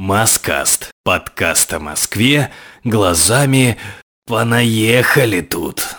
Маскаст. Подкаст о Москве глазами «Понаехали тут».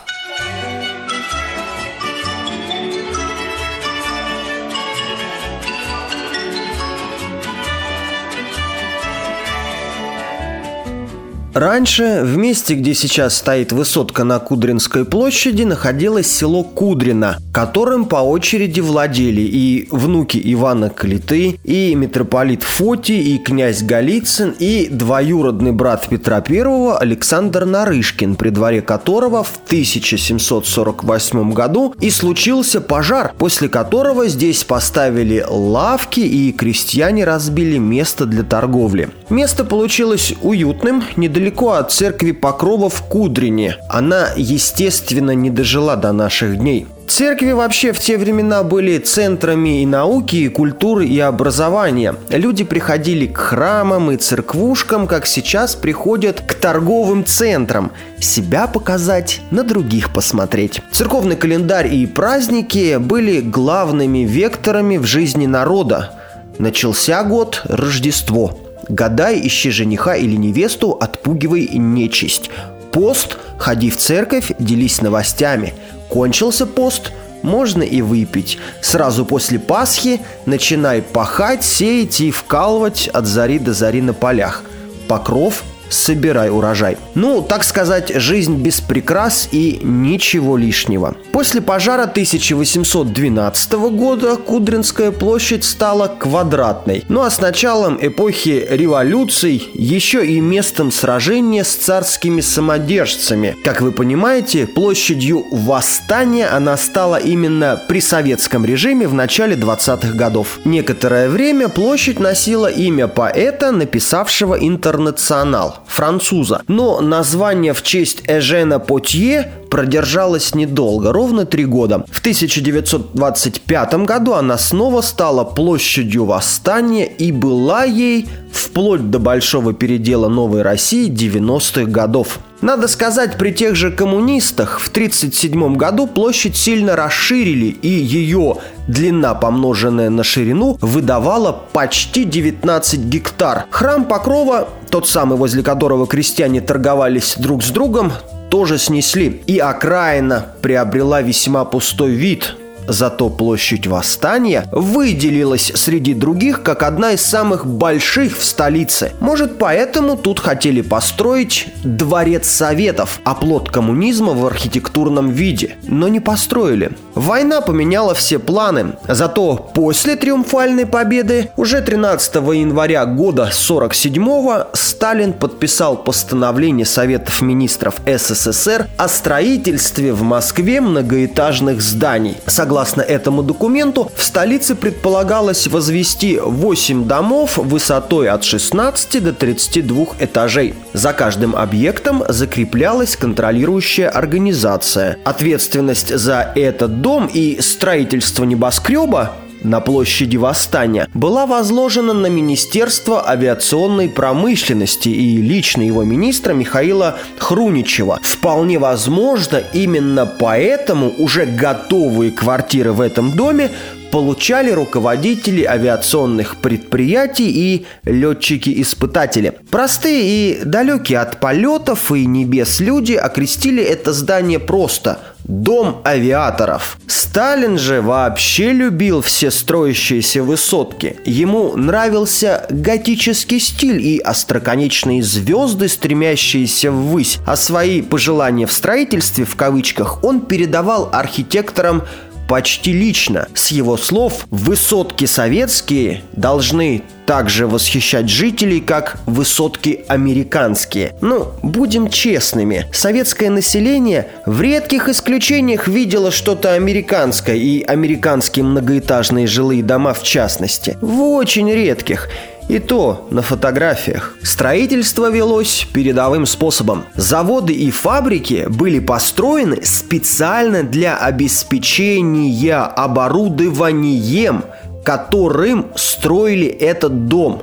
Раньше, в месте, где сейчас стоит высотка на Кудринской площади, находилось село Кудрино, которым по очереди владели и внуки Ивана Калиты, и митрополит Фотий, и князь Голицын, и двоюродный брат Петра I Александр Нарышкин, при дворе которого в 1748 году и случился пожар, после которого здесь поставили лавки и крестьяне разбили место для торговли. Место получилось уютным, недалеко недалеко от церкви Покрова в Кудрине. Она, естественно, не дожила до наших дней. Церкви вообще в те времена были центрами и науки, и культуры, и образования. Люди приходили к храмам и церквушкам, как сейчас приходят к торговым центрам. Себя показать, на других посмотреть. Церковный календарь и праздники были главными векторами в жизни народа. Начался год Рождество – Гадай, ищи жениха или невесту, отпугивай нечисть. Пост, ходи в церковь, делись новостями. Кончился пост, можно и выпить. Сразу после Пасхи начинай пахать, сеять и вкалывать от зари до зари на полях. Покров собирай урожай. Ну, так сказать, жизнь без прикрас и ничего лишнего. После пожара 1812 года Кудринская площадь стала квадратной. Ну а с началом эпохи революций еще и местом сражения с царскими самодержцами. Как вы понимаете, площадью восстания она стала именно при советском режиме в начале 20-х годов. Некоторое время площадь носила имя поэта, написавшего «Интернационал» француза. Но название в честь Эжена Потье продержалась недолго, ровно три года. В 1925 году она снова стала площадью восстания и была ей вплоть до большого передела Новой России 90-х годов. Надо сказать, при тех же коммунистах в 1937 году площадь сильно расширили, и ее длина, помноженная на ширину, выдавала почти 19 гектар. Храм Покрова, тот самый, возле которого крестьяне торговались друг с другом, тоже снесли, и окраина приобрела весьма пустой вид. Зато площадь Восстания выделилась среди других как одна из самых больших в столице. Может, поэтому тут хотели построить дворец советов, оплот коммунизма в архитектурном виде, но не построили. Война поменяла все планы, зато после триумфальной победы уже 13 января года 47-го Сталин подписал постановление Советов министров СССР о строительстве в Москве многоэтажных зданий. Согласно этому документу, в столице предполагалось возвести 8 домов высотой от 16 до 32 этажей. За каждым объектом закреплялась контролирующая организация. Ответственность за этот дом и строительство небоскреба на площади Восстания была возложена на Министерство авиационной промышленности и лично его министра Михаила Хруничева. Вполне возможно, именно поэтому уже готовые квартиры в этом доме получали руководители авиационных предприятий и летчики-испытатели. Простые и далекие от полетов и небес люди окрестили это здание просто – Дом авиаторов. Сталин же вообще любил все строящиеся высотки. Ему нравился готический стиль и остроконечные звезды, стремящиеся ввысь. А свои пожелания в строительстве, в кавычках, он передавал архитекторам почти лично. С его слов, высотки советские должны также восхищать жителей, как высотки американские. Ну, будем честными, советское население в редких исключениях видело что-то американское и американские многоэтажные жилые дома в частности. В очень редких. И то на фотографиях. Строительство велось передовым способом. Заводы и фабрики были построены специально для обеспечения оборудованием, которым строили этот дом.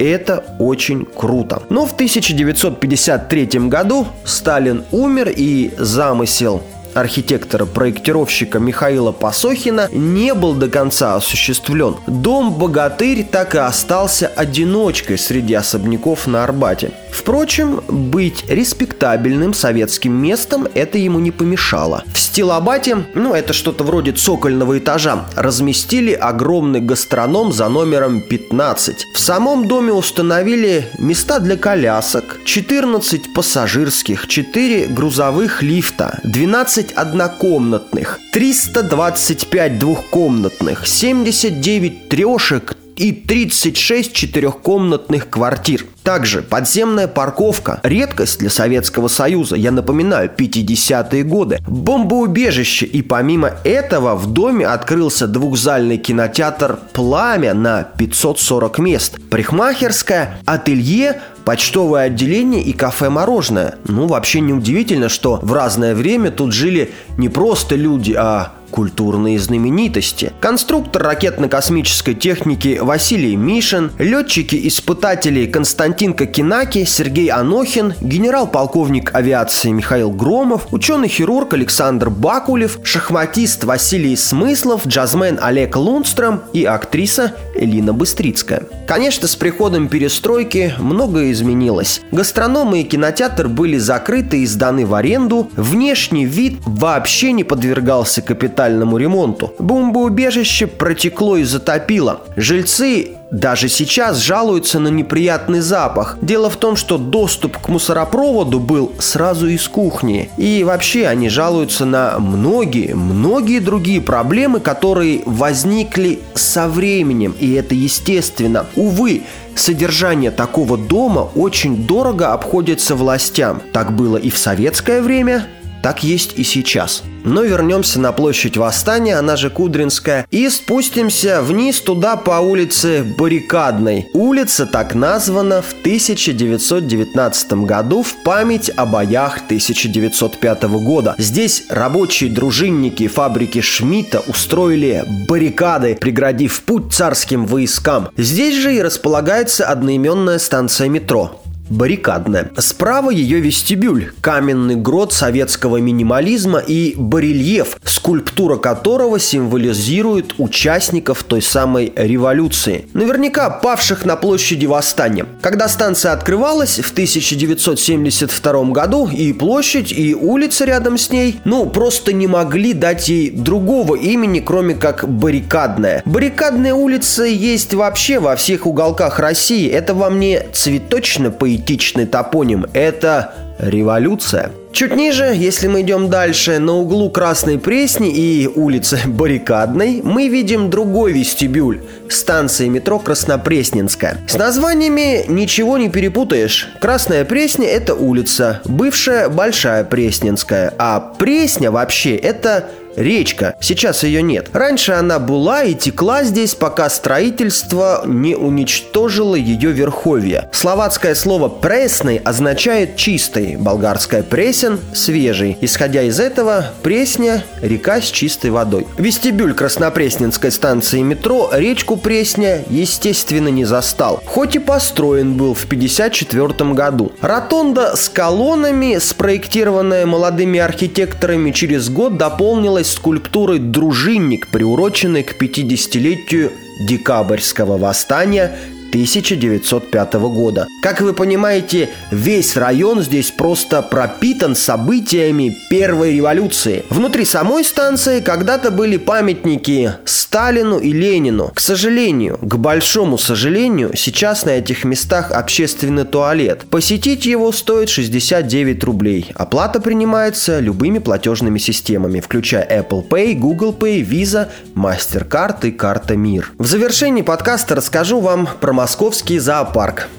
Это очень круто. Но в 1953 году Сталин умер и замысел архитектора-проектировщика Михаила Посохина не был до конца осуществлен. Дом-богатырь так и остался одиночкой среди особняков на Арбате. Впрочем, быть респектабельным советским местом это ему не помешало. В Стилобате, ну это что-то вроде цокольного этажа, разместили огромный гастроном за номером 15. В самом доме установили места для колясок, 14 пассажирских, 4 грузовых лифта, 12 однокомнатных, 325 двухкомнатных, 79 трешек, и 36 четырехкомнатных квартир. Также подземная парковка. Редкость для Советского Союза. Я напоминаю, 50-е годы. Бомбоубежище. И помимо этого в доме открылся двухзальный кинотеатр «Пламя» на 540 мест. Парикмахерская, ателье, почтовое отделение и кафе-мороженое. Ну, вообще неудивительно, что в разное время тут жили не просто люди, а культурные знаменитости. Конструктор ракетно-космической техники Василий Мишин, летчики-испытатели Константин Кокинаки, Сергей Анохин, генерал-полковник авиации Михаил Громов, ученый-хирург Александр Бакулев, шахматист Василий Смыслов, джазмен Олег Лундстром и актриса Элина Быстрицкая. Конечно, с приходом перестройки многое изменилось. Гастрономы и кинотеатр были закрыты и сданы в аренду, внешний вид вообще не подвергался капитальному ремонту. Бомбоубежище протекло и затопило. Жильцы даже сейчас жалуются на неприятный запах. Дело в том, что доступ к мусоропроводу был сразу из кухни. И вообще они жалуются на многие, многие другие проблемы, которые возникли со временем. И это естественно. Увы, Содержание такого дома очень дорого обходится властям. Так было и в советское время, так есть и сейчас. Но вернемся на площадь Восстания, она же Кудринская, и спустимся вниз туда по улице Баррикадной. Улица так названа в 1919 году в память о боях 1905 года. Здесь рабочие дружинники фабрики Шмидта устроили баррикады, преградив путь царским войскам. Здесь же и располагается одноименная станция метро баррикадная. Справа ее вестибюль, каменный грот советского минимализма и барельеф, скульптура которого символизирует участников той самой революции. Наверняка павших на площади Восстания. Когда станция открывалась в 1972 году, и площадь, и улица рядом с ней, ну, просто не могли дать ей другого имени, кроме как баррикадная. Баррикадная улица есть вообще во всех уголках России. Это вам не цветочно по поэтичный топоним – это революция. Чуть ниже, если мы идем дальше, на углу Красной Пресни и улицы Баррикадной мы видим другой вестибюль – станции метро Краснопресненская. С названиями ничего не перепутаешь. Красная Пресня – это улица, бывшая Большая Пресненская, а Пресня вообще – это Речка. Сейчас ее нет. Раньше она была и текла здесь, пока строительство не уничтожило ее верховье. Словацкое слово «пресный» означает «чистый», болгарское «пресен» – «свежий». Исходя из этого, Пресня – река с чистой водой. Вестибюль Краснопресненской станции метро речку Пресня, естественно, не застал. Хоть и построен был в 1954 году. Ротонда с колоннами, спроектированная молодыми архитекторами, через год дополнилась скульптурой «Дружинник», приуроченной к 50-летию Декабрьского восстания 1905 года. Как вы понимаете, весь район здесь просто пропитан событиями первой революции. Внутри самой станции когда-то были памятники Сталину и Ленину. К сожалению, к большому сожалению, сейчас на этих местах общественный туалет. Посетить его стоит 69 рублей. Оплата принимается любыми платежными системами, включая Apple Pay, Google Pay, Visa, MasterCard и карта Мир. В завершении подкаста расскажу вам про московский зоопарк.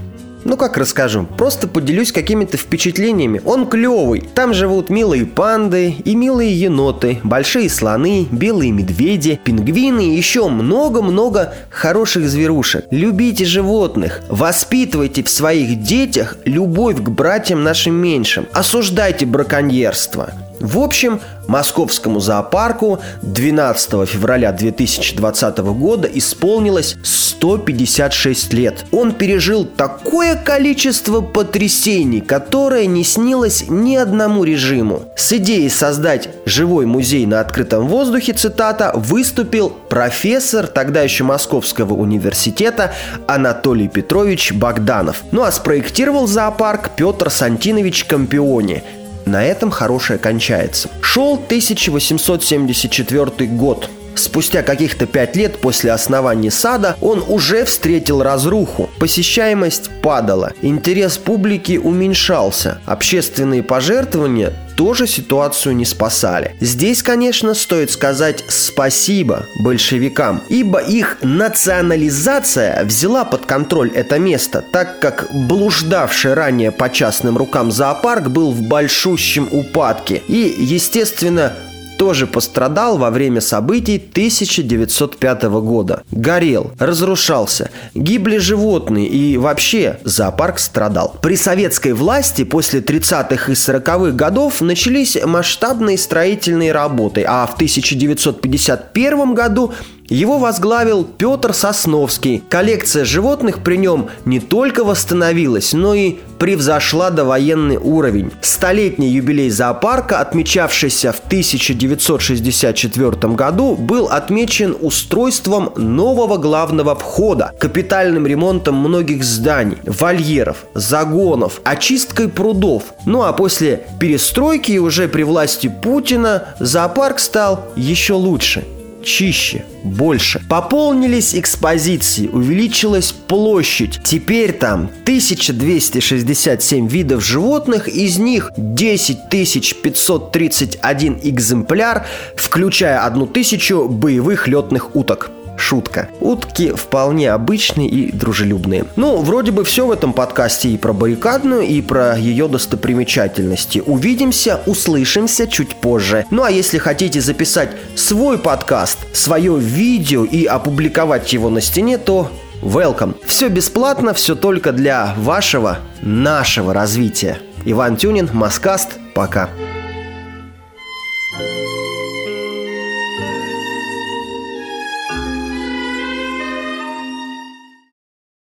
Ну как расскажу, просто поделюсь какими-то впечатлениями. Он клевый. Там живут милые панды и милые еноты, большие слоны, белые медведи, пингвины и еще много-много хороших зверушек. Любите животных, воспитывайте в своих детях любовь к братьям нашим меньшим, осуждайте браконьерство. В общем, московскому зоопарку 12 февраля 2020 года исполнилось 156 лет. Он пережил такое количество потрясений, которое не снилось ни одному режиму. С идеей создать живой музей на открытом воздухе, цитата, выступил профессор тогда еще Московского университета Анатолий Петрович Богданов. Ну а спроектировал зоопарк Петр Сантинович Компиони, на этом хорошее кончается. Шел 1874 год. Спустя каких-то пять лет после основания сада он уже встретил разруху. Посещаемость падала, интерес публики уменьшался, общественные пожертвования тоже ситуацию не спасали. Здесь, конечно, стоит сказать спасибо большевикам, ибо их национализация взяла под контроль это место, так как блуждавший ранее по частным рукам зоопарк был в большущем упадке. И, естественно, тоже пострадал во время событий 1905 года. Горел, разрушался, гибли животные и вообще зоопарк страдал. При советской власти после 30-х и 40-х годов начались масштабные строительные работы, а в 1951 году его возглавил Петр Сосновский. Коллекция животных при нем не только восстановилась, но и превзошла довоенный уровень. Столетний юбилей зоопарка, отмечавшийся в 1964 году, был отмечен устройством нового главного входа, капитальным ремонтом многих зданий, вольеров, загонов, очисткой прудов. Ну а после перестройки уже при власти Путина зоопарк стал еще лучше – чище, больше. Пополнились экспозиции, увеличилась площадь. Теперь там 1267 видов животных, из них 10 531 экземпляр, включая 1000 боевых летных уток шутка. Утки вполне обычные и дружелюбные. Ну, вроде бы все в этом подкасте и про баррикадную, и про ее достопримечательности. Увидимся, услышимся чуть позже. Ну а если хотите записать свой подкаст, свое видео и опубликовать его на стене, то welcome. Все бесплатно, все только для вашего, нашего развития. Иван Тюнин, Маскаст, пока. you